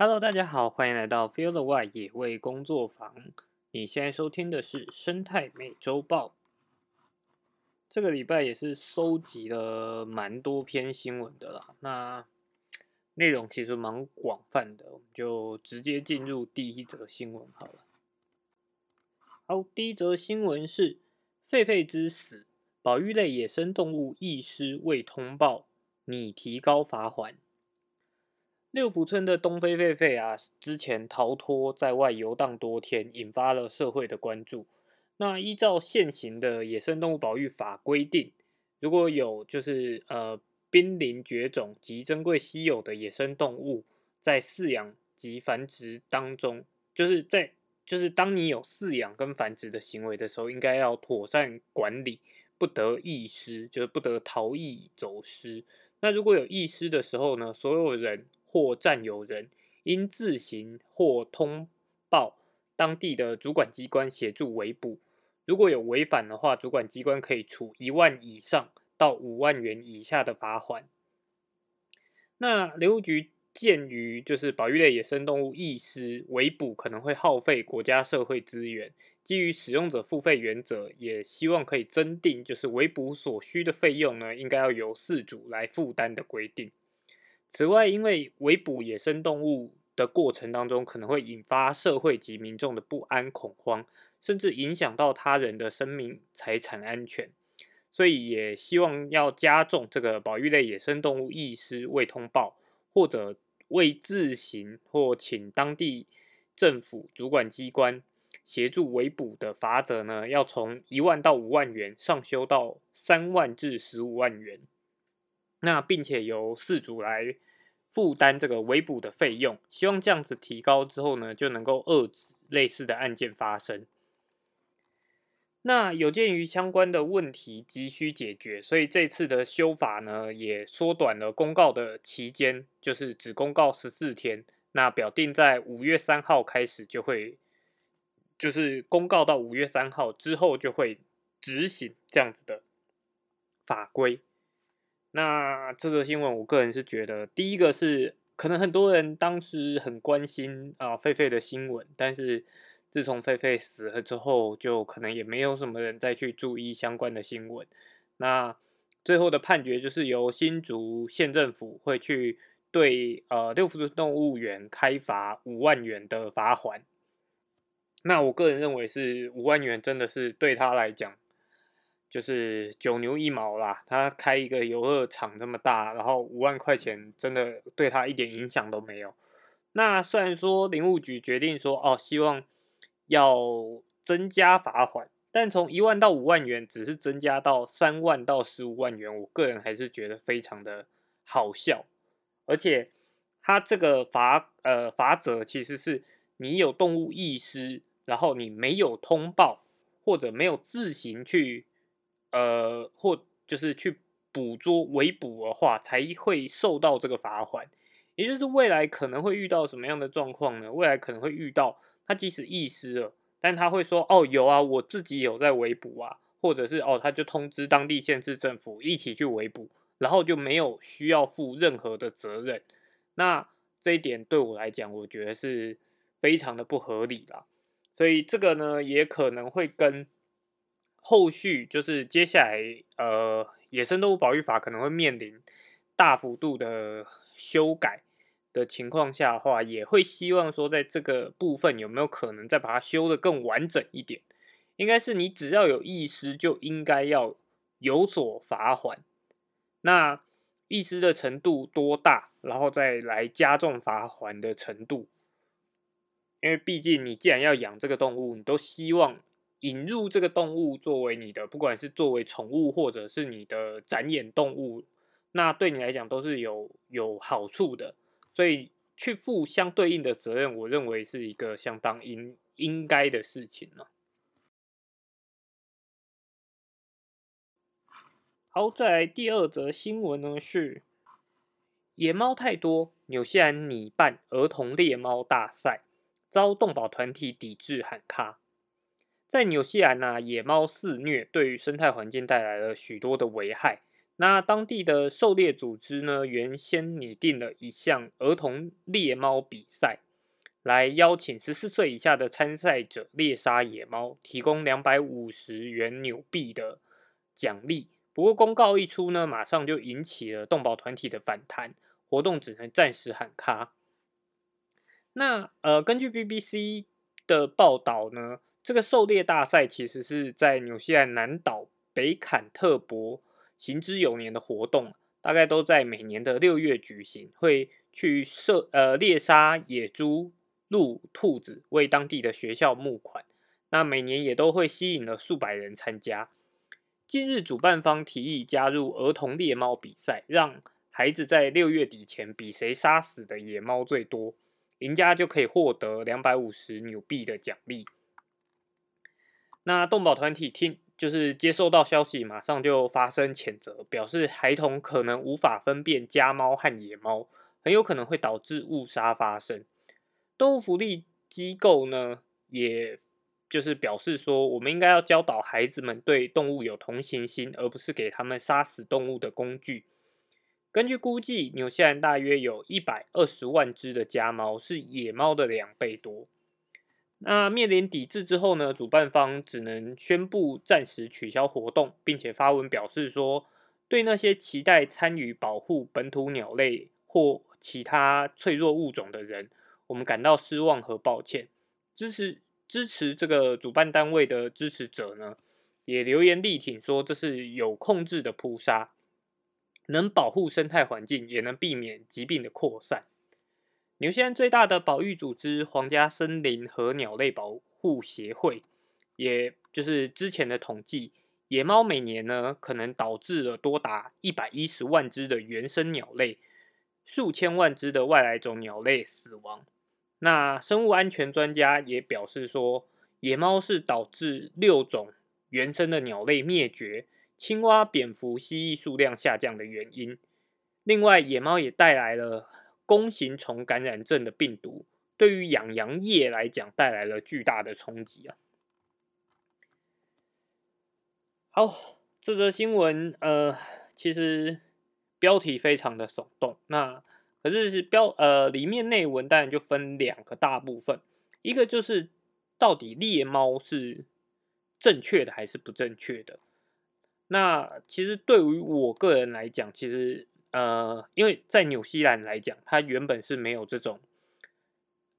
Hello，大家好，欢迎来到 Feel the Wild 野味工作坊。你现在收听的是生态美洲豹。这个礼拜也是收集了蛮多篇新闻的啦，那内容其实蛮广泛的，我们就直接进入第一则新闻好了。好，第一则新闻是狒狒之死，保育类野生动物遗失未通报，拟提高罚款。六福村的东非狒狒啊，之前逃脱在外游荡多天，引发了社会的关注。那依照现行的野生动物保育法规定，如果有就是呃濒临绝种及珍贵稀有的野生动物在饲养及繁殖当中，就是在就是当你有饲养跟繁殖的行为的时候，应该要妥善管理，不得遗失，就是不得逃逸走失。那如果有遗失的时候呢，所有人。或占有人应自行或通报当地的主管机关协助围捕。如果有违反的话，主管机关可以处一万以上到五万元以下的罚款。那林务局鉴于就是保育类野生动物遗失围捕可能会耗费国家社会资源，基于使用者付费原则，也希望可以增订就是围捕所需的费用呢，应该要由饲主来负担的规定。此外，因为围捕野生动物的过程当中，可能会引发社会及民众的不安恐慌，甚至影响到他人的生命财产安全，所以也希望要加重这个保育类野生动物遗失未通报，或者未自行或请当地政府主管机关协助围捕的罚则呢，要从一万到五万元上修到三万至十五万元。那并且由饲主来负担这个围捕的费用，希望这样子提高之后呢，就能够遏制类似的案件发生。那有鉴于相关的问题急需解决，所以这次的修法呢，也缩短了公告的期间，就是只公告十四天。那表定在五月三号开始就会，就是公告到五月三号之后就会执行这样子的法规。那这则新闻，我个人是觉得，第一个是可能很多人当时很关心啊狒狒的新闻，但是自从狒狒死了之后，就可能也没有什么人再去注意相关的新闻。那最后的判决就是由新竹县政府会去对呃六福动物园开罚五万元的罚款。那我个人认为是五万元，真的是对他来讲。就是九牛一毛啦，他开一个游乐场这么大，然后五万块钱真的对他一点影响都没有。那虽然说林务局决定说哦，希望要增加罚款，但从一万到五万元，只是增加到三万到十五万元，我个人还是觉得非常的好笑。而且他这个罚呃罚则其实是你有动物意识，然后你没有通报或者没有自行去。呃，或就是去捕捉围捕的话，才会受到这个罚款。也就是未来可能会遇到什么样的状况呢？未来可能会遇到他即使遗失了，但他会说：“哦，有啊，我自己有在围捕啊。”或者是哦，他就通知当地县市政府一起去围捕，然后就没有需要负任何的责任。那这一点对我来讲，我觉得是非常的不合理啦。所以这个呢，也可能会跟。后续就是接下来，呃，野生动物保育法可能会面临大幅度的修改的情况下的话，也会希望说，在这个部分有没有可能再把它修的更完整一点？应该是你只要有意识，就应该要有所罚款。那意识的程度多大，然后再来加重罚款的程度？因为毕竟你既然要养这个动物，你都希望。引入这个动物作为你的，不管是作为宠物或者是你的展演动物，那对你来讲都是有有好处的，所以去负相对应的责任，我认为是一个相当应应该的事情了。好，再来第二则新闻呢，是野猫太多，纽西兰拟办儿童猎猫大赛，遭动保团体抵制喊卡。在纽西兰呢，野猫肆虐，对于生态环境带来了许多的危害。那当地的狩猎组织呢，原先拟定了一项儿童猎猫比赛，来邀请十四岁以下的参赛者猎杀野猫，提供两百五十元纽币的奖励。不过公告一出呢，马上就引起了动保团体的反弹，活动只能暂时喊卡。那呃，根据 BBC 的报道呢，这个狩猎大赛其实是在纽西兰南岛北坎特伯行之有年的活动，大概都在每年的六月举行，会去射呃猎杀野猪、鹿、兔子，为当地的学校募款。那每年也都会吸引了数百人参加。近日，主办方提议加入儿童猎猫比赛，让孩子在六月底前比谁杀死的野猫最多，赢家就可以获得两百五十纽币的奖励。那动保团体听就是接收到消息，马上就发生谴责，表示孩童可能无法分辨家猫和野猫，很有可能会导致误杀发生。动物福利机构呢，也。就是表示说，我们应该要教导孩子们对动物有同情心，而不是给他们杀死动物的工具。根据估计，纽西兰大约有一百二十万只的家猫，是野猫的两倍多。那面临抵制之后呢？主办方只能宣布暂时取消活动，并且发文表示说，对那些期待参与保护本土鸟类或其他脆弱物种的人，我们感到失望和抱歉。支持。支持这个主办单位的支持者呢，也留言力挺说这是有控制的扑杀，能保护生态环境，也能避免疾病的扩散。纽西兰最大的保育组织皇家森林和鸟类保护协会，也就是之前的统计，野猫每年呢可能导致了多达一百一十万只的原生鸟类，数千万只的外来种鸟类死亡。那生物安全专家也表示说，野猫是导致六种原生的鸟类灭绝、青蛙、蝙蝠、蜥蜴数量下降的原因。另外，野猫也带来了弓形虫感染症的病毒，对于养羊业来讲带来了巨大的冲击啊。好，这则新闻呃，其实标题非常的耸动。那可是是标呃里面内文当然就分两个大部分，一个就是到底猎猫是正确的还是不正确的。那其实对于我个人来讲，其实呃因为在纽西兰来讲，它原本是没有这种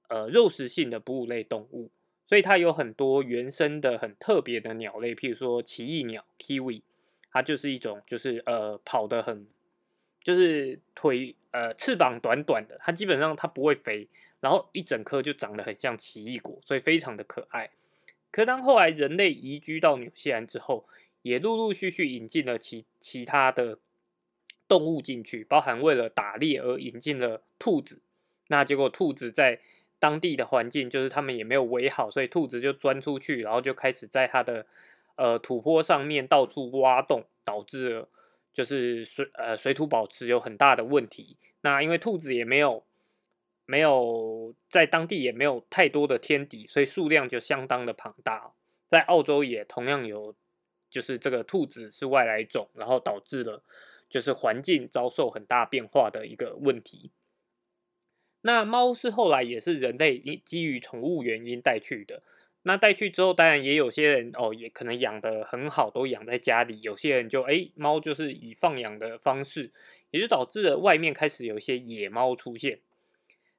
呃肉食性的哺乳类动物，所以它有很多原生的很特别的鸟类，譬如说奇异鸟 （kiwi），它就是一种就是呃跑得很就是腿。呃，翅膀短短的，它基本上它不会飞，然后一整颗就长得很像奇异果，所以非常的可爱。可当后来人类移居到纽西兰之后，也陆陆续续引进了其其他的动物进去，包含为了打猎而引进了兔子。那结果兔子在当地的环境就是他们也没有围好，所以兔子就钻出去，然后就开始在它的呃土坡上面到处挖洞，导致了。就是水呃水土保持有很大的问题。那因为兔子也没有没有在当地也没有太多的天敌，所以数量就相当的庞大。在澳洲也同样有，就是这个兔子是外来种，然后导致了就是环境遭受很大变化的一个问题。那猫是后来也是人类基于宠物原因带去的。那带去之后，当然也有些人哦，也可能养的很好，都养在家里。有些人就哎，猫就是以放养的方式，也就导致了外面开始有一些野猫出现。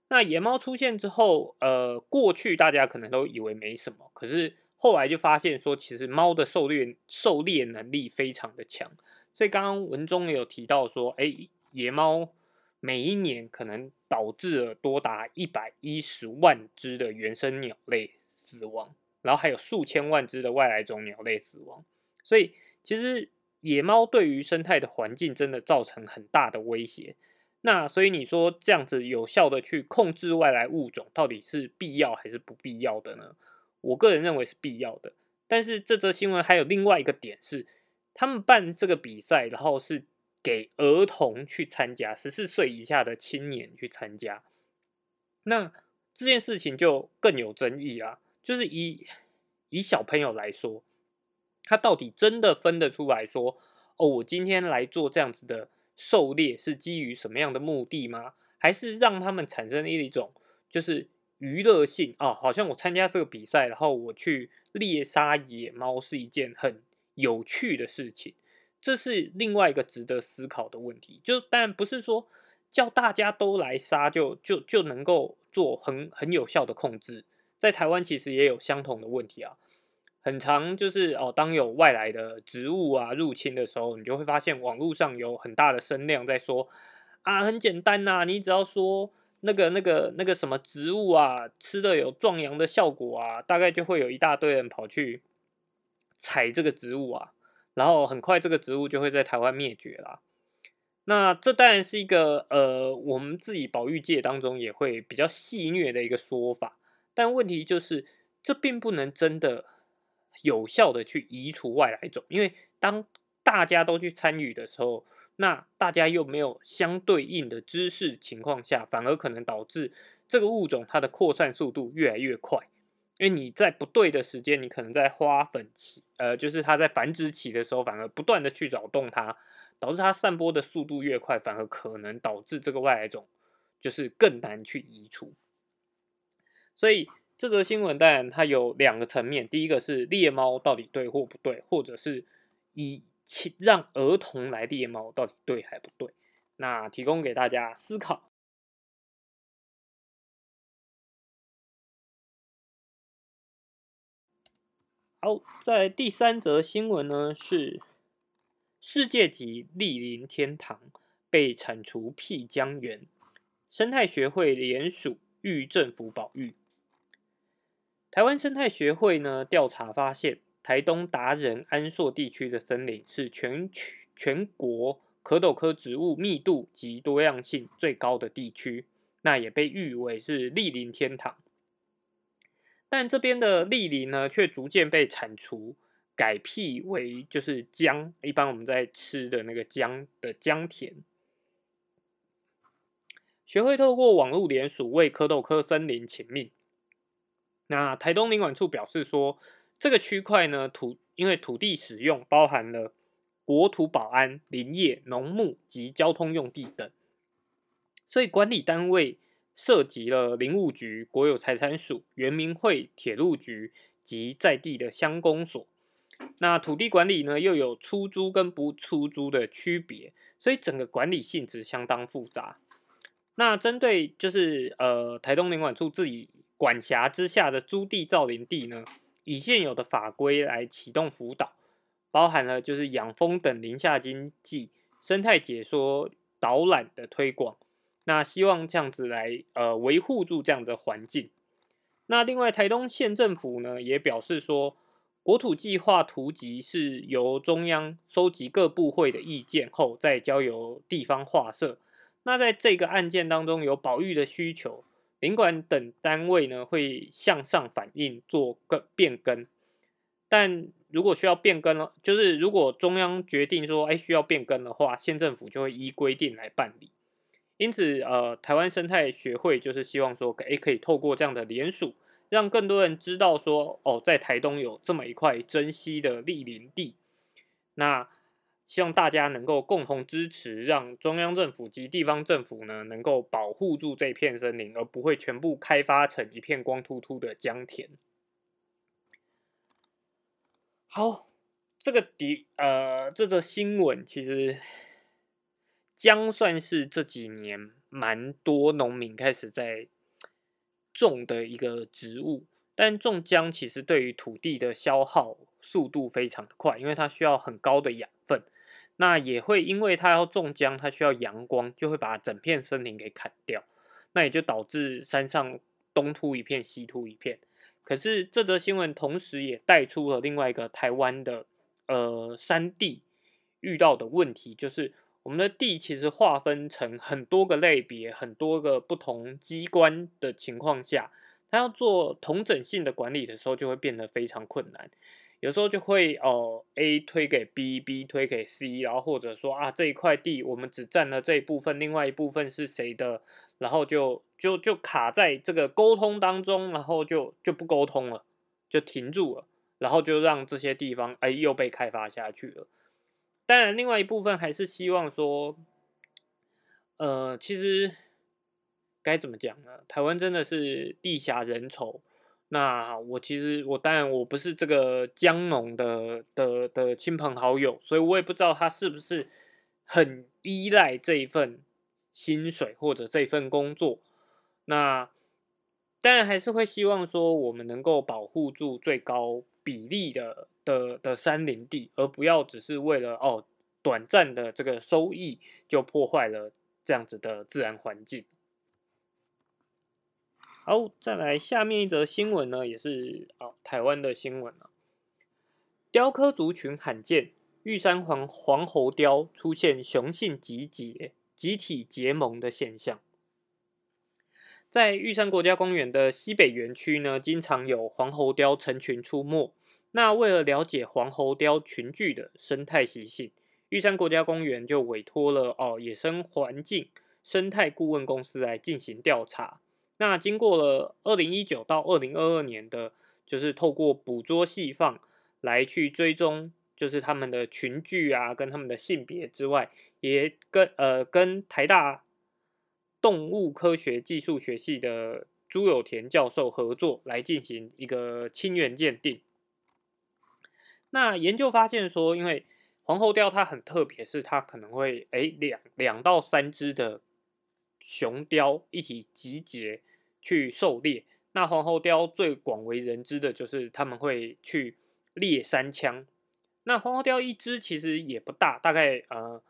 那野猫出现之后，呃，过去大家可能都以为没什么，可是后来就发现说，其实猫的狩猎狩猎能力非常的强。所以刚刚文中有提到说，哎，野猫每一年可能导致了多达一百一十万只的原生鸟类。死亡，然后还有数千万只的外来种鸟类死亡，所以其实野猫对于生态的环境真的造成很大的威胁。那所以你说这样子有效的去控制外来物种，到底是必要还是不必要的呢？我个人认为是必要的。但是这则新闻还有另外一个点是，他们办这个比赛，然后是给儿童去参加，十四岁以下的青年去参加，那这件事情就更有争议啊。就是以以小朋友来说，他到底真的分得出来说，哦，我今天来做这样子的狩猎是基于什么样的目的吗？还是让他们产生一种就是娱乐性啊？好像我参加这个比赛，然后我去猎杀野猫是一件很有趣的事情，这是另外一个值得思考的问题。就当然不是说叫大家都来杀就就就能够做很很有效的控制。在台湾其实也有相同的问题啊，很长就是哦，当有外来的植物啊入侵的时候，你就会发现网络上有很大的声量在说啊，很简单呐，你只要说那个那个那个什么植物啊，吃的有壮阳的效果啊，大概就会有一大堆人跑去采这个植物啊，然后很快这个植物就会在台湾灭绝啦。那这当然是一个呃，我们自己保育界当中也会比较戏谑的一个说法。但问题就是，这并不能真的有效的去移除外来种，因为当大家都去参与的时候，那大家又没有相对应的知识情况下，反而可能导致这个物种它的扩散速度越来越快。因为你在不对的时间，你可能在花粉期，呃，就是它在繁殖期的时候，反而不断的去扰动它，导致它散播的速度越快，反而可能导致这个外来种就是更难去移除。所以这则新闻当然它有两个层面，第一个是猎猫到底对或不对，或者是以让儿童来猎猫到底对还不对，那提供给大家思考。好，在第三则新闻呢是世界级莅临天堂被铲除辟江源，生态学会联署欲政府保育。台湾生态学会呢调查发现，台东达人安硕地区的森林是全全国可斗科植物密度及多样性最高的地区，那也被誉为是莅林天堂。但这边的莅林呢，却逐渐被铲除，改辟为就是江，一般我们在吃的那个江的江田。学会透过网络联署为蝌蚪科森林请命。那台东林管处表示说，这个区块呢土因为土地使用包含了国土保安、林业、农牧及交通用地等，所以管理单位涉及了林务局、国有财产署、原民会、铁路局及在地的乡公所。那土地管理呢又有出租跟不出租的区别，所以整个管理性质相当复杂。那针对就是呃台东林管处自己。管辖之下的租地造林地呢，以现有的法规来启动辅导，包含了就是养蜂等林下经济、生态解说导览的推广。那希望这样子来呃维护住这样的环境。那另外台东县政府呢也表示说，国土计划图集是由中央收集各部会的意见后，再交由地方划设。那在这个案件当中有保育的需求。领管等单位呢会向上反映做更变更，但如果需要变更了，就是如果中央决定说哎需要变更的话，县政府就会依规定来办理。因此，呃，台湾生态学会就是希望说，哎可以透过这样的联署，让更多人知道说，哦，在台东有这么一块珍稀的莅林地，那。希望大家能够共同支持，让中央政府及地方政府呢，能够保护住这片森林，而不会全部开发成一片光秃秃的江田。好，这个底呃，这个新闻其实姜算是这几年蛮多农民开始在种的一个植物，但种姜其实对于土地的消耗速度非常的快，因为它需要很高的养分。那也会因为它要种姜，它需要阳光，就会把整片森林给砍掉，那也就导致山上东秃一片，西秃一片。可是这则新闻同时也带出了另外一个台湾的呃山地遇到的问题，就是我们的地其实划分成很多个类别，很多个不同机关的情况下，它要做同整性的管理的时候，就会变得非常困难。有时候就会哦，A 推给 B，B 推给 C，然后或者说啊这一块地我们只占了这一部分，另外一部分是谁的，然后就就就卡在这个沟通当中，然后就就不沟通了，就停住了，然后就让这些地方哎又被开发下去了。当然，另外一部分还是希望说，呃，其实该怎么讲呢？台湾真的是地狭人稠。那我其实我当然我不是这个江农的的的亲朋好友，所以我也不知道他是不是很依赖这一份薪水或者这份工作。那当然还是会希望说我们能够保护住最高比例的的的山林地，而不要只是为了哦短暂的这个收益就破坏了这样子的自然环境。好，再来下面一则新闻呢，也是哦台湾的新闻啊。雕刻族群罕见，玉山黄黄喉雕出现雄性集结、集体结盟的现象。在玉山国家公园的西北园区呢，经常有黄喉雕成群出没。那为了了解黄喉貂群聚的生态习性，玉山国家公园就委托了哦野生环境生态顾问公司来进行调查。那经过了二零一九到二零二二年的，就是透过捕捉细放来去追踪，就是他们的群聚啊，跟他们的性别之外，也跟呃跟台大动物科学技术学系的朱有田教授合作来进行一个亲缘鉴定。那研究发现说，因为黄喉貂它很特别，是它可能会哎两两到三只的雄雕一起集结。去狩猎，那黄喉貂最广为人知的就是他们会去猎山枪。那黄喉貂一只其实也不大，大概呃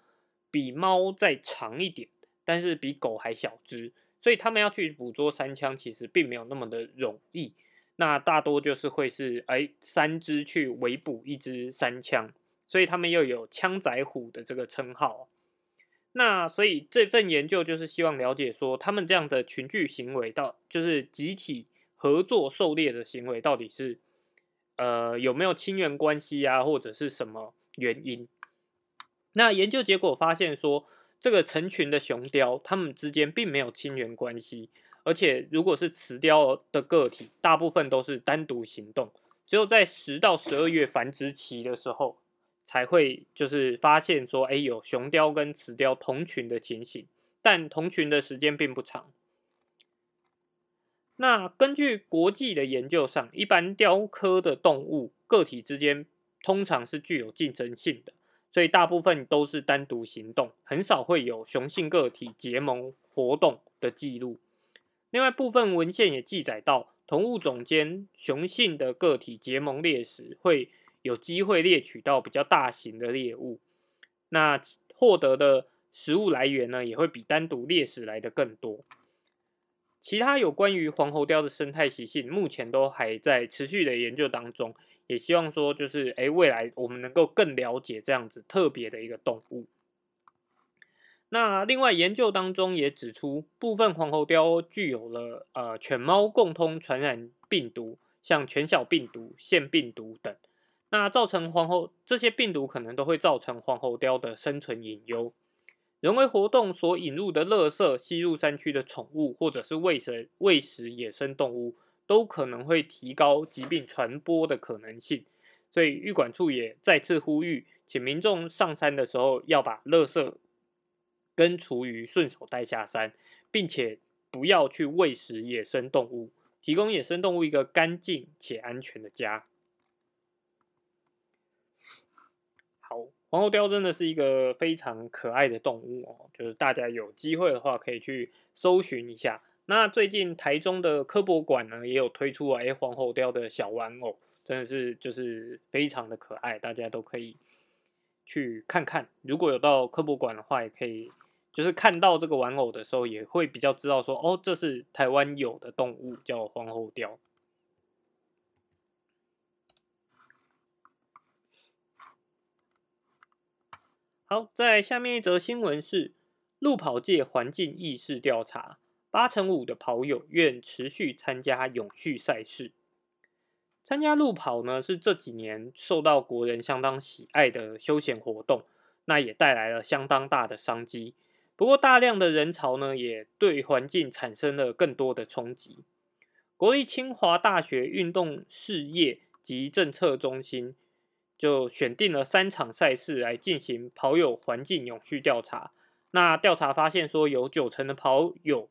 比猫再长一点，但是比狗还小只，所以他们要去捕捉山枪其实并没有那么的容易。那大多就是会是哎三只去围捕一只山枪，所以他们又有枪仔虎的这个称号。那所以这份研究就是希望了解说，他们这样的群聚行为到就是集体合作狩猎的行为，到底是呃有没有亲缘关系啊，或者是什么原因？那研究结果发现说，这个成群的雄雕，它们之间并没有亲缘关系，而且如果是雌雕的个体，大部分都是单独行动，只有在十到十二月繁殖期的时候。才会就是发现说，哎，有雄雕跟雌雕同群的情形，但同群的时间并不长。那根据国际的研究上，一般雕科的动物个体之间通常是具有竞争性的，所以大部分都是单独行动，很少会有雄性个体结盟活动的记录。另外，部分文献也记载到，同物种间雄性的个体结盟猎食会。有机会猎取到比较大型的猎物，那获得的食物来源呢，也会比单独猎食来的更多。其他有关于黄喉貂的生态习性，目前都还在持续的研究当中，也希望说，就是诶，未来我们能够更了解这样子特别的一个动物。那另外研究当中也指出，部分黄喉貂具有了呃犬猫共通传染病毒，像犬小病毒、腺病毒等。那造成黄喉这些病毒可能都会造成黄喉貂的生存隐忧。人为活动所引入的垃圾、吸入山区的宠物，或者是喂食喂食野生动物，都可能会提高疾病传播的可能性。所以，玉管处也再次呼吁，请民众上山的时候要把垃圾跟厨余顺手带下山，并且不要去喂食野生动物，提供野生动物一个干净且安全的家。好，皇后雕真的是一个非常可爱的动物哦，就是大家有机会的话可以去搜寻一下。那最近台中的科博馆呢也有推出哎皇后雕的小玩偶，真的是就是非常的可爱，大家都可以去看看。如果有到科博馆的话，也可以就是看到这个玩偶的时候，也会比较知道说哦，这是台湾有的动物叫皇后雕。好，在下面一则新闻是路跑界环境意识调查，八成五的跑友愿持续参加永续赛事。参加路跑呢，是这几年受到国人相当喜爱的休闲活动，那也带来了相当大的商机。不过，大量的人潮呢，也对环境产生了更多的冲击。国立清华大学运动事业及政策中心。就选定了三场赛事来进行跑友环境永续调查。那调查发现说，有九成的跑友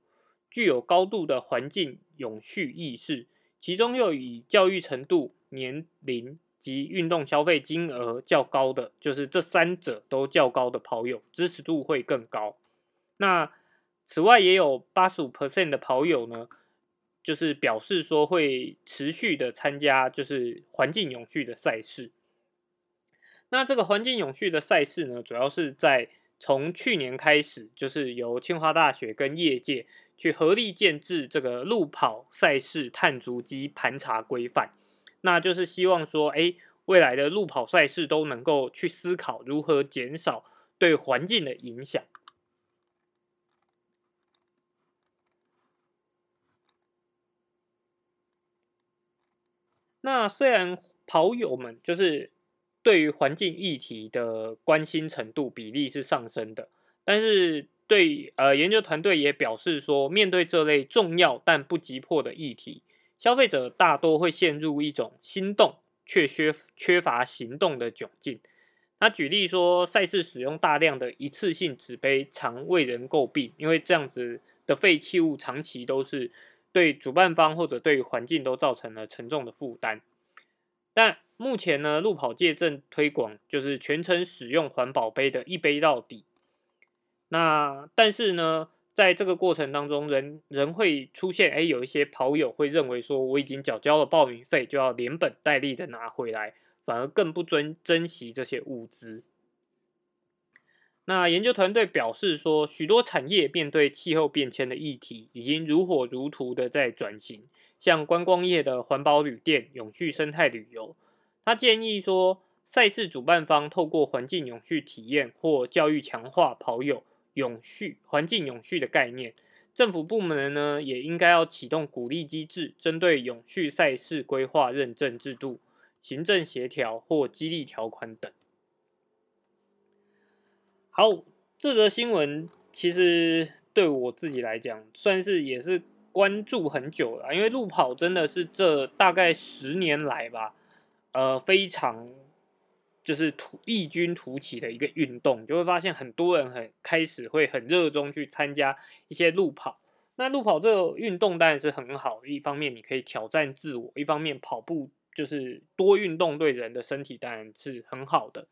具有高度的环境永续意识，其中又以教育程度、年龄及运动消费金额较高的，就是这三者都较高的跑友，支持度会更高。那此外，也有八十五 percent 的跑友呢，就是表示说会持续的参加，就是环境永续的赛事。那这个环境永续的赛事呢，主要是在从去年开始，就是由清华大学跟业界去合力建制这个路跑赛事碳足迹盘查规范，那就是希望说，哎，未来的路跑赛事都能够去思考如何减少对环境的影响。那虽然跑友们就是。对于环境议题的关心程度比例是上升的，但是对呃研究团队也表示说，面对这类重要但不急迫的议题，消费者大多会陷入一种心动却缺缺乏行动的窘境。他举例说，赛事使用大量的一次性纸杯常为人诟病，因为这样子的废弃物长期都是对主办方或者对环境都造成了沉重的负担。但目前呢，路跑界正推广就是全程使用环保杯的一杯到底。那但是呢，在这个过程当中，人人会出现，哎，有一些跑友会认为说，我已经缴交了报名费，就要连本带利的拿回来，反而更不尊珍惜这些物资。那研究团队表示说，许多产业面对气候变迁的议题，已经如火如荼的在转型。像观光业的环保旅店、永续生态旅游，他建议说，赛事主办方透过环境永续体验或教育强化跑友永续环境永续的概念。政府部门呢，也应该要启动鼓励机制，针对永续赛事规划认证制度、行政协调或激励条款等。好，这则新闻其实对我自己来讲，算是也是。关注很久了，因为路跑真的是这大概十年来吧，呃，非常就是突异军突起的一个运动，就会发现很多人很开始会很热衷去参加一些路跑。那路跑这个运动当然是很好，一方面你可以挑战自我，一方面跑步就是多运动对人的身体当然是很好的。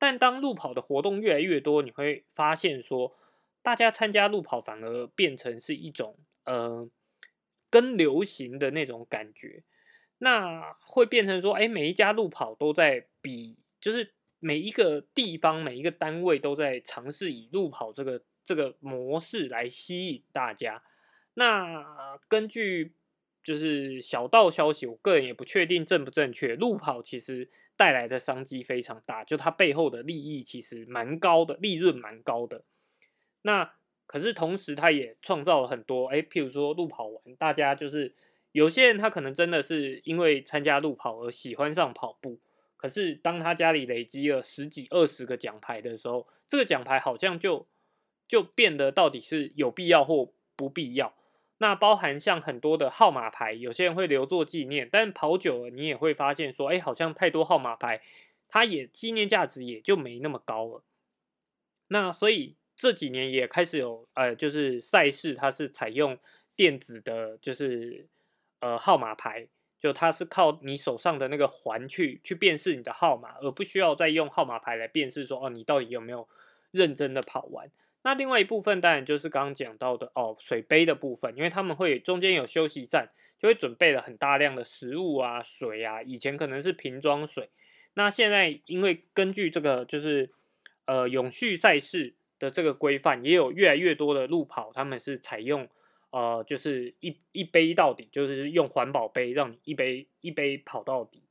但当路跑的活动越来越多，你会发现说，大家参加路跑反而变成是一种。呃，跟流行的那种感觉，那会变成说，哎，每一家路跑都在比，就是每一个地方、每一个单位都在尝试以路跑这个这个模式来吸引大家。那根据就是小道消息，我个人也不确定正不正确，路跑其实带来的商机非常大，就它背后的利益其实蛮高的，利润蛮高的。那可是同时，他也创造了很多，哎，譬如说路跑完，大家就是有些人他可能真的是因为参加路跑而喜欢上跑步。可是当他家里累积了十几、二十个奖牌的时候，这个奖牌好像就就变得到底是有必要或不必要。那包含像很多的号码牌，有些人会留作纪念，但跑久了，你也会发现说，哎，好像太多号码牌，它也纪念价值也就没那么高了。那所以。这几年也开始有，呃，就是赛事它是采用电子的，就是呃号码牌，就它是靠你手上的那个环去去辨识你的号码，而不需要再用号码牌来辨识说，哦，你到底有没有认真的跑完。那另外一部分当然就是刚刚讲到的哦，水杯的部分，因为他们会中间有休息站，就会准备了很大量的食物啊、水啊，以前可能是瓶装水，那现在因为根据这个就是呃永续赛事。的这个规范也有越来越多的路跑，他们是采用呃，就是一一杯到底，就是用环保杯让你一杯一杯跑到底。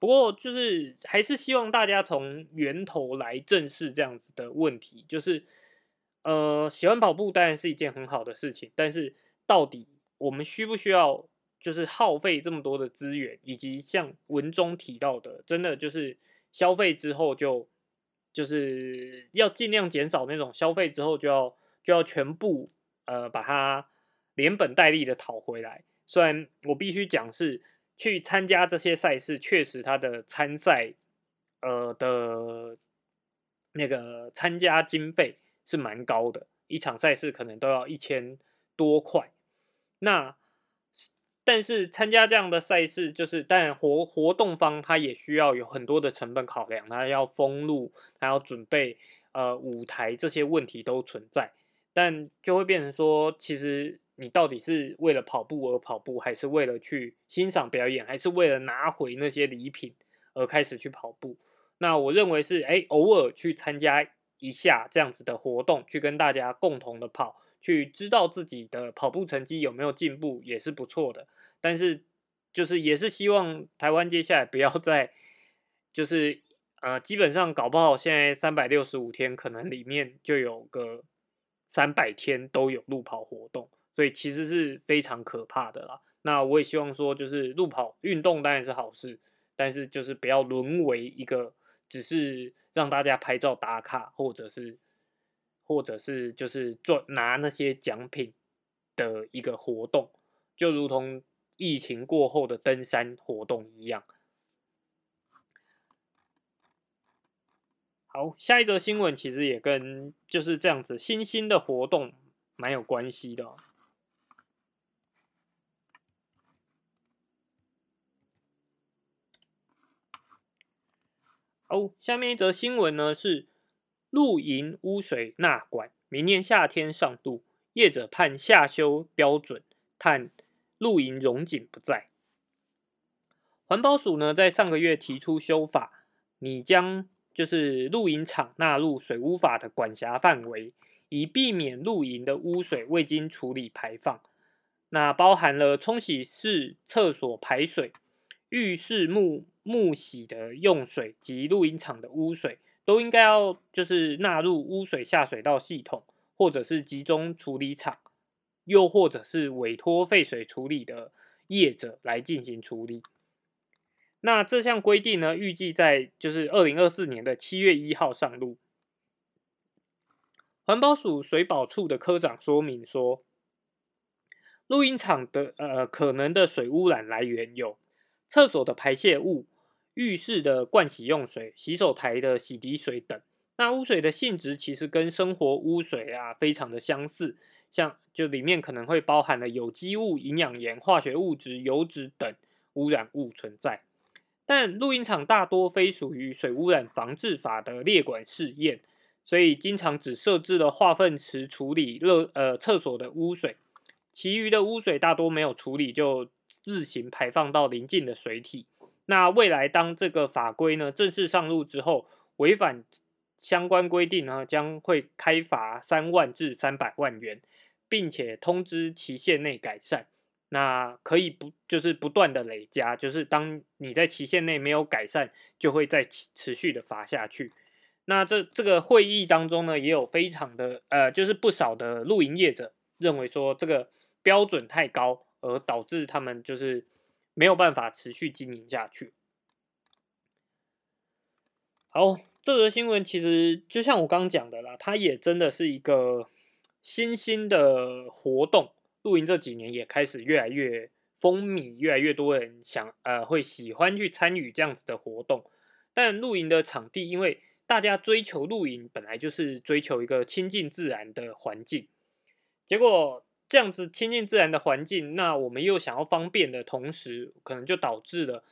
不过就是还是希望大家从源头来正视这样子的问题，就是呃，喜欢跑步当然是一件很好的事情，但是到底我们需不需要就是耗费这么多的资源，以及像文中提到的，真的就是消费之后就。就是要尽量减少那种消费之后就要就要全部呃把它连本带利的讨回来。虽然我必须讲是去参加这些赛事，确实它的参赛呃的那个参加经费是蛮高的，一场赛事可能都要一千多块。那但是参加这样的赛事，就是但活活动方他也需要有很多的成本考量，他要封路，他要准备呃舞台，这些问题都存在。但就会变成说，其实你到底是为了跑步而跑步，还是为了去欣赏表演，还是为了拿回那些礼品而开始去跑步？那我认为是，哎，偶尔去参加一下这样子的活动，去跟大家共同的跑，去知道自己的跑步成绩有没有进步，也是不错的。但是就是也是希望台湾接下来不要再，就是呃，基本上搞不好现在三百六十五天，可能里面就有个。三百天都有路跑活动，所以其实是非常可怕的啦。那我也希望说，就是路跑运动当然是好事，但是就是不要沦为一个只是让大家拍照打卡，或者是或者是就是做拿那些奖品的一个活动，就如同疫情过后的登山活动一样。好，下一则新闻其实也跟就是这样子新兴的活动蛮有关系的。哦，下面一则新闻呢是露营污水纳管，明年夏天上路，业者判下修标准，探露营容景不在。环保署呢在上个月提出修法，你将。就是露营场纳入水污法的管辖范围，以避免露营的污水未经处理排放。那包含了冲洗式厕所排水、浴室木木洗的用水及露营场的污水，都应该要就是纳入污水下水道系统，或者是集中处理厂，又或者是委托废水处理的业者来进行处理。那这项规定呢，预计在就是二零二四年的七月一号上路。环保署水保处的科长说明说，录音厂的呃可能的水污染来源有厕所的排泄物、浴室的盥洗用水、洗手台的洗涤水等。那污水的性质其实跟生活污水啊非常的相似，像就里面可能会包含了有机物、营养盐、化学物质、油脂等污染物存在。但录音厂大多非属于水污染防治法的列管试验，所以经常只设置了化粪池处理热呃厕所的污水，其余的污水大多没有处理就自行排放到邻近的水体。那未来当这个法规呢正式上路之后，违反相关规定呢将会开罚三万至三百万元，并且通知期限内改善。那可以不就是不断的累加，就是当你在期限内没有改善，就会再持续的罚下去。那这这个会议当中呢，也有非常的呃，就是不少的露营业者认为说这个标准太高，而导致他们就是没有办法持续经营下去。好，这则新闻其实就像我刚讲的啦，它也真的是一个新兴的活动。露营这几年也开始越来越风靡，越来越多人想呃会喜欢去参与这样子的活动。但露营的场地，因为大家追求露营本来就是追求一个亲近自然的环境，结果这样子亲近自然的环境，那我们又想要方便的同时，可能就导致了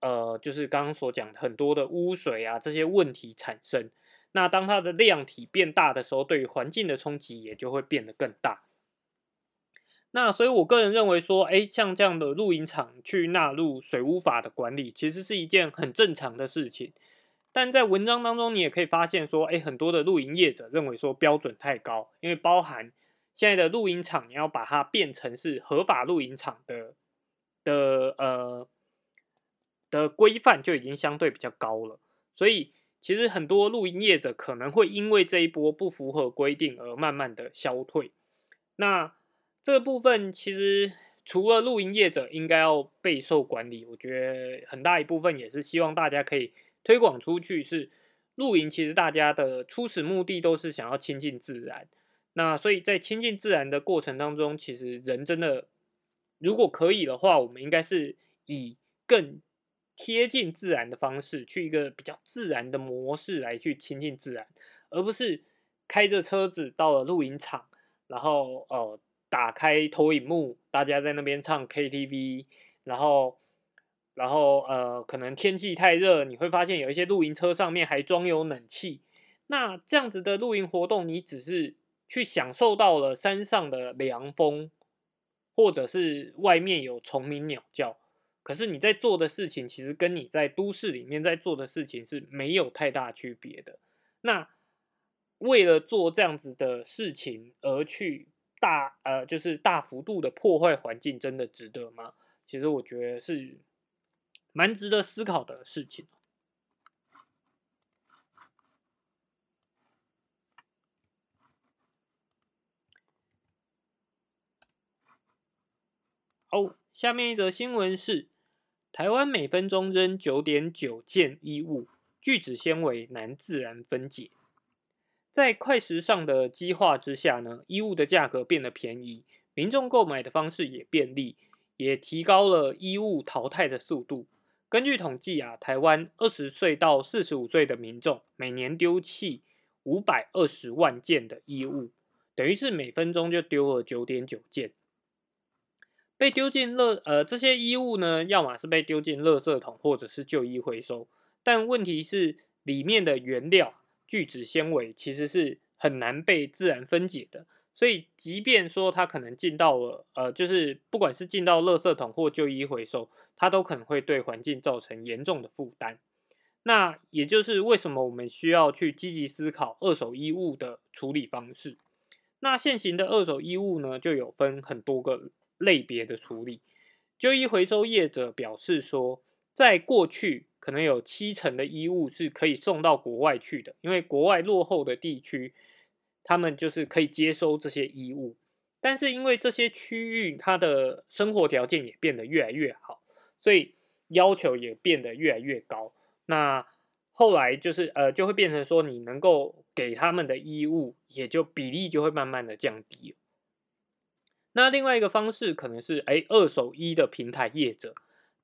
呃就是刚刚所讲很多的污水啊这些问题产生。那当它的量体变大的时候，对于环境的冲击也就会变得更大。那所以，我个人认为说，哎，像这样的露营场去纳入水污法的管理，其实是一件很正常的事情。但在文章当中，你也可以发现说，哎，很多的露营业者认为说标准太高，因为包含现在的露营场，你要把它变成是合法露营场的的呃的规范就已经相对比较高了。所以，其实很多露营业者可能会因为这一波不符合规定而慢慢的消退。那这个部分其实除了露营业者应该要备受管理，我觉得很大一部分也是希望大家可以推广出去。是露营，其实大家的初始目的都是想要亲近自然。那所以在亲近自然的过程当中，其实人真的如果可以的话，我们应该是以更贴近自然的方式，去一个比较自然的模式来去亲近自然，而不是开着车子到了露营场，然后呃打开投影幕，大家在那边唱 KTV，然后然后呃可能天气太热，你会发现有一些露营车上面还装有冷气，那这样子的露营活动，你只是去享受到了山上的凉风。或者是外面有虫鸣鸟叫，可是你在做的事情，其实跟你在都市里面在做的事情是没有太大区别的。那为了做这样子的事情而去大呃，就是大幅度的破坏环境，真的值得吗？其实我觉得是蛮值得思考的事情。好，下面一则新闻是：台湾每分钟扔九点九件衣物，聚酯纤维难自然分解。在快时尚的激化之下呢，衣物的价格变得便宜，民众购买的方式也便利，也提高了衣物淘汰的速度。根据统计啊，台湾二十岁到四十五岁的民众每年丢弃五百二十万件的衣物，等于是每分钟就丢了九点九件。被丢进垃呃这些衣物呢，要么是被丢进垃圾桶，或者是旧衣回收。但问题是，里面的原料聚酯纤维其实是很难被自然分解的。所以，即便说它可能进到了呃，就是不管是进到垃圾桶或旧衣回收，它都可能会对环境造成严重的负担。那也就是为什么我们需要去积极思考二手衣物的处理方式。那现行的二手衣物呢，就有分很多个。类别的处理，旧衣回收业者表示说，在过去可能有七成的衣物是可以送到国外去的，因为国外落后的地区，他们就是可以接收这些衣物。但是因为这些区域它的生活条件也变得越来越好，所以要求也变得越来越高。那后来就是呃，就会变成说，你能够给他们的衣物，也就比例就会慢慢的降低。那另外一个方式可能是，哎，二手衣的平台业者。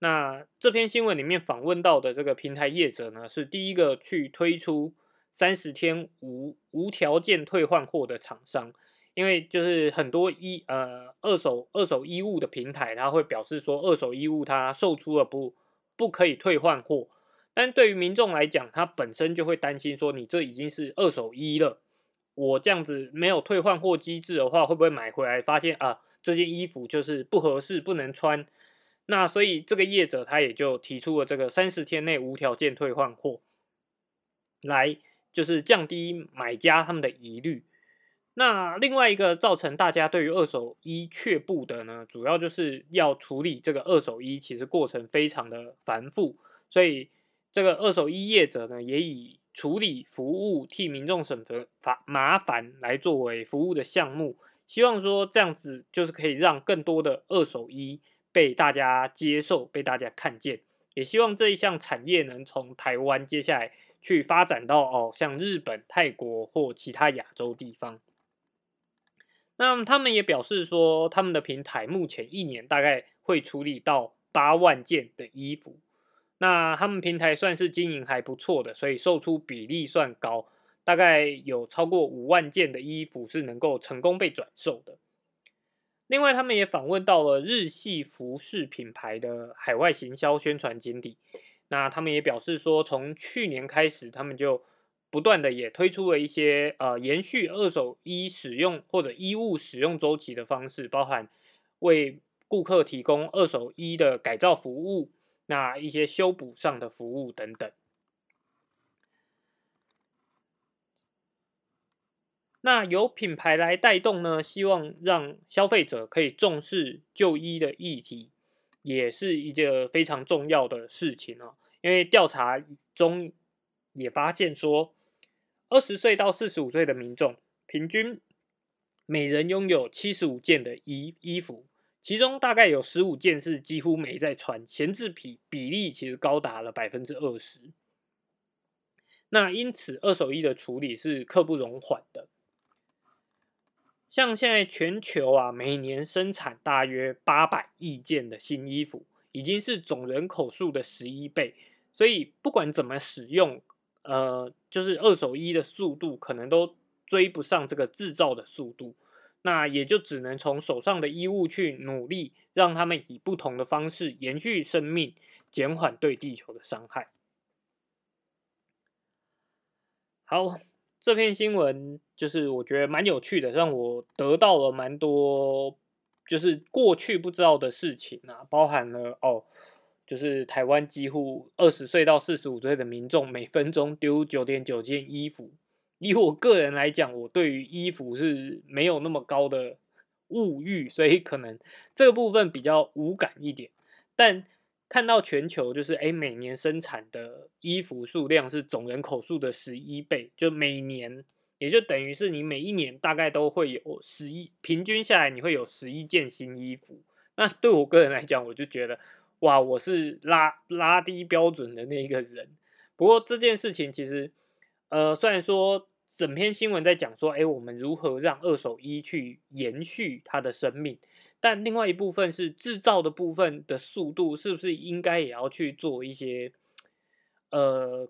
那这篇新闻里面访问到的这个平台业者呢，是第一个去推出三十天无无条件退换货的厂商。因为就是很多衣呃二手二手衣物的平台，他会表示说，二手衣物它售出了不不可以退换货。但对于民众来讲，他本身就会担心说，你这已经是二手衣了。我这样子没有退换货机制的话，会不会买回来发现啊这件衣服就是不合适不能穿？那所以这个业者他也就提出了这个三十天内无条件退换货，来就是降低买家他们的疑虑。那另外一个造成大家对于二手衣却步的呢，主要就是要处理这个二手衣，其实过程非常的繁复，所以这个二手衣业者呢也以。处理服务替民众省得麻麻烦来作为服务的项目，希望说这样子就是可以让更多的二手衣被大家接受、被大家看见，也希望这一项产业能从台湾接下来去发展到哦，像日本、泰国或其他亚洲地方。那他们也表示说，他们的平台目前一年大概会处理到八万件的衣服。那他们平台算是经营还不错的，所以售出比例算高，大概有超过五万件的衣服是能够成功被转售的。另外，他们也访问到了日系服饰品牌的海外行销宣传经理，那他们也表示说，从去年开始，他们就不断的也推出了一些呃延续二手衣使用或者衣物使用周期的方式，包含为顾客提供二手衣的改造服务。那一些修补上的服务等等，那由品牌来带动呢？希望让消费者可以重视就医的议题，也是一件非常重要的事情哦。因为调查中也发现说，二十岁到四十五岁的民众，平均每人拥有七十五件的衣衣服。其中大概有十五件是几乎没在穿，闲置比比例其实高达了百分之二十。那因此，二手衣的处理是刻不容缓的。像现在全球啊，每年生产大约八百亿件的新衣服，已经是总人口数的十一倍，所以不管怎么使用，呃，就是二手衣的速度可能都追不上这个制造的速度，那也就只能从手上的衣物去努力，让他们以不同的方式延续生命，减缓对地球的伤害。好，这篇新闻就是我觉得蛮有趣的，让我得到了蛮多。就是过去不知道的事情啊，包含了哦，就是台湾几乎二十岁到四十五岁的民众每分钟丢九点九件衣服。以我个人来讲，我对于衣服是没有那么高的物欲，所以可能这部分比较无感一点。但看到全球就是哎，每年生产的衣服数量是总人口数的十一倍，就每年。也就等于是你每一年大概都会有十一，平均下来你会有十一件新衣服。那对我个人来讲，我就觉得哇，我是拉拉低标准的那一个人。不过这件事情其实，呃，虽然说整篇新闻在讲说，哎，我们如何让二手衣去延续它的生命，但另外一部分是制造的部分的速度，是不是应该也要去做一些，呃。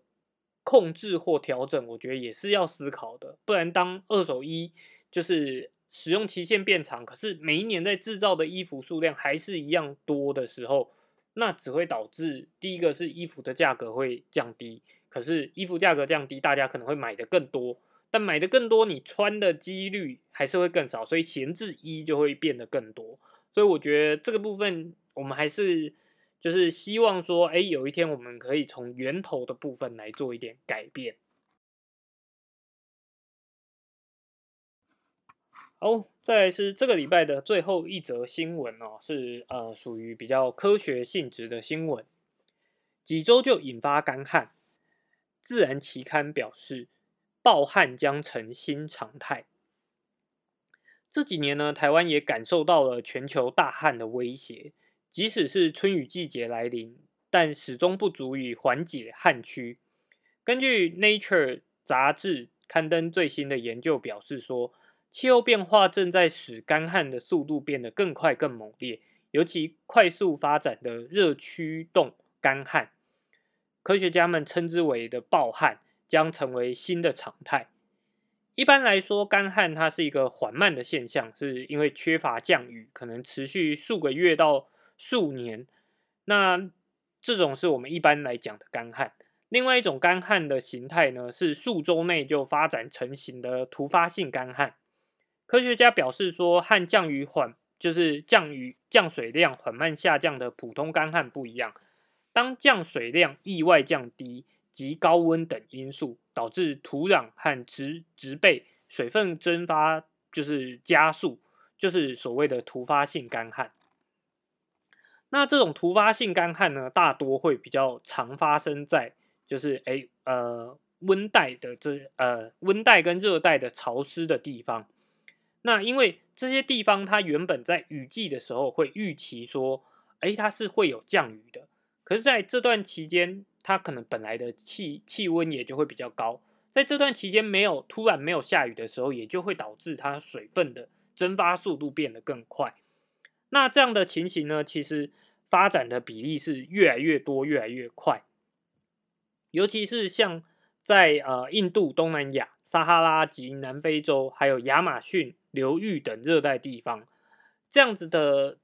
控制或调整，我觉得也是要思考的。不然，当二手衣就是使用期限变长，可是每一年在制造的衣服数量还是一样多的时候，那只会导致第一个是衣服的价格会降低。可是衣服价格降低，大家可能会买的更多，但买的更多，你穿的几率还是会更少，所以闲置衣就会变得更多。所以我觉得这个部分，我们还是。就是希望说，哎，有一天我们可以从源头的部分来做一点改变。好，再来是这个礼拜的最后一则新闻哦，是呃属于比较科学性质的新闻。几周就引发干旱，自然期刊表示，暴旱将成新常态。这几年呢，台湾也感受到了全球大旱的威胁。即使是春雨季节来临，但始终不足以缓解旱区。根据《Nature》杂志刊登最新的研究表示说，气候变化正在使干旱的速度变得更快、更猛烈，尤其快速发展的热驱动干旱，科学家们称之为的暴旱，将成为新的常态。一般来说，干旱它是一个缓慢的现象，是因为缺乏降雨，可能持续数个月到。数年，那这种是我们一般来讲的干旱。另外一种干旱的形态呢，是数周内就发展成型的突发性干旱。科学家表示说，和降雨缓就是降雨降水量缓慢下降的普通干旱不一样。当降水量意外降低及高温等因素导致土壤和植植被水分蒸发就是加速，就是所谓的突发性干旱。那这种突发性干旱呢，大多会比较常发生在就是诶呃温带的这呃温带跟热带的潮湿的地方。那因为这些地方它原本在雨季的时候会预期说，诶它是会有降雨的，可是在这段期间，它可能本来的气气温也就会比较高，在这段期间没有突然没有下雨的时候，也就会导致它水分的蒸发速度变得更快。那这样的情形呢，其实。发展的比例是越来越多、越来越快，尤其是像在呃印度、东南亚、撒哈拉及南非洲，还有亚马逊流域等热带地方，这样子的，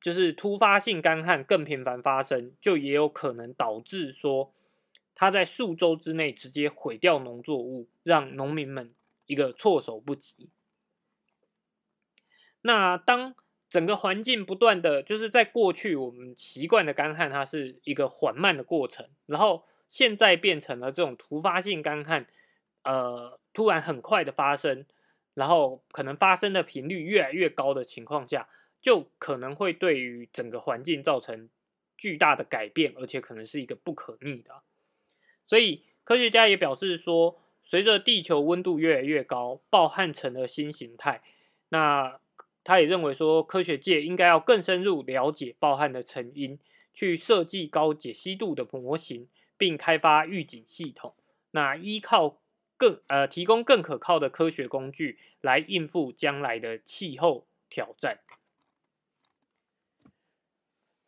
就是突发性干旱更频繁发生，就也有可能导致说，它在数周之内直接毁掉农作物，让农民们一个措手不及。那当整个环境不断的就是在过去我们习惯的干旱，它是一个缓慢的过程，然后现在变成了这种突发性干旱，呃，突然很快的发生，然后可能发生的频率越来越高的情况下，就可能会对于整个环境造成巨大的改变，而且可能是一个不可逆的。所以科学家也表示说，随着地球温度越来越高，暴旱成了新形态。那他也认为说，科学界应该要更深入了解暴旱的成因，去设计高解析度的模型，并开发预警系统。那依靠更呃提供更可靠的科学工具来应付将来的气候挑战。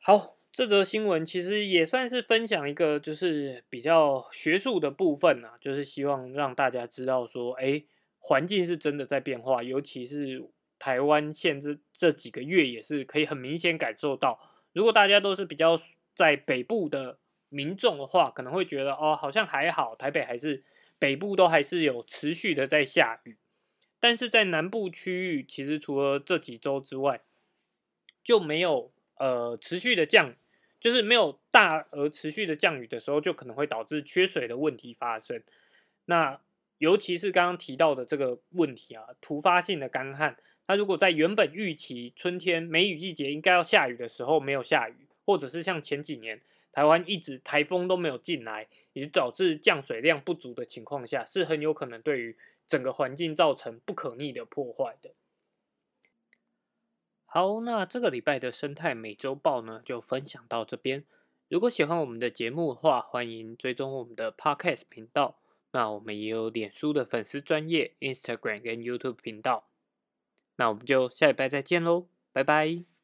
好，这则新闻其实也算是分享一个就是比较学术的部分啊，就是希望让大家知道说，哎，环境是真的在变化，尤其是台湾现这这几个月也是可以很明显感受到。如果大家都是比较在北部的民众的话，可能会觉得哦，好像还好，台北还是北部都还是有持续的在下雨，但是在南部区域，其实除了这几周之外，就没有。呃，持续的降，就是没有大而持续的降雨的时候，就可能会导致缺水的问题发生。那尤其是刚刚提到的这个问题啊，突发性的干旱，它如果在原本预期春天梅雨季节应该要下雨的时候没有下雨，或者是像前几年台湾一直台风都没有进来，也就导致降水量不足的情况下，是很有可能对于整个环境造成不可逆的破坏的。好，那这个礼拜的生态美洲豹呢，就分享到这边。如果喜欢我们的节目的话，欢迎追踪我们的 Podcast 频道。那我们也有脸书的粉丝专业、Instagram 跟 YouTube 频道。那我们就下礼拜再见喽，拜拜。